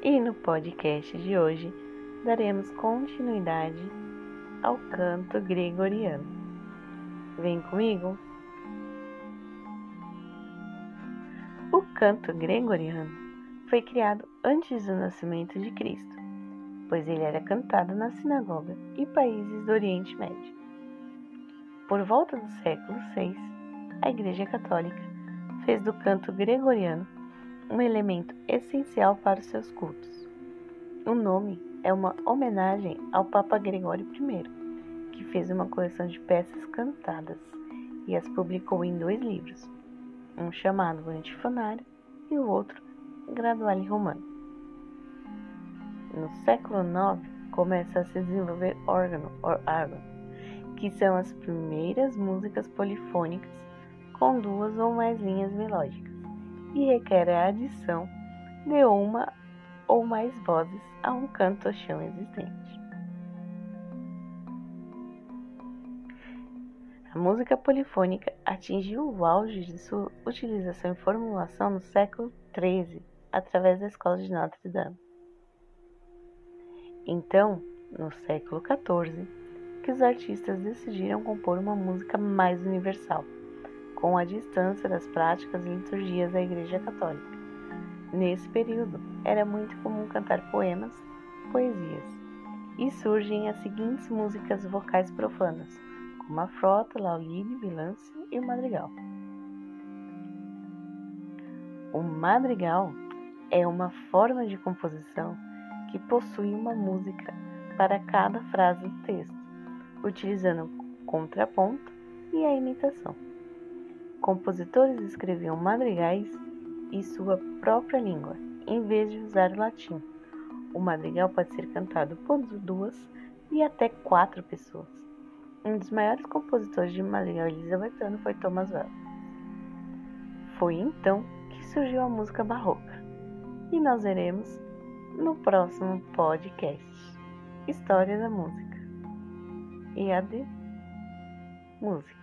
E no podcast de hoje daremos continuidade ao canto gregoriano. Vem comigo! O canto gregoriano foi criado antes do nascimento de Cristo, pois ele era cantado na sinagoga e países do Oriente Médio. Por volta do século VI, a Igreja Católica fez do canto gregoriano um elemento essencial para seus cultos. O nome é uma homenagem ao Papa Gregório I, que fez uma coleção de peças cantadas e as publicou em dois livros, um chamado Antifonário e o outro Graduale Romano. No século IX começa a se desenvolver órgão, órgão, que são as primeiras músicas polifônicas com duas ou mais linhas melódicas e requer a adição de uma ou mais vozes a um canto-chão existente. A música polifônica atingiu o auge de sua utilização e formulação no século XIII, através da Escola de Notre Dame. Então, no século XIV, que os artistas decidiram compor uma música mais universal com a distância das práticas e liturgias da Igreja Católica. Nesse período, era muito comum cantar poemas, poesias, e surgem as seguintes músicas vocais profanas, como a frota, laulide, bilance e o madrigal. O madrigal é uma forma de composição que possui uma música para cada frase do texto, utilizando contraponto e a imitação. Compositores escreviam madrigais em sua própria língua, em vez de usar o latim. O madrigal pode ser cantado por duas e até quatro pessoas. Um dos maiores compositores de madrigal elisabetano foi Thomas Well. Foi então que surgiu a música barroca. E nós veremos no próximo podcast História da Música e a de Música.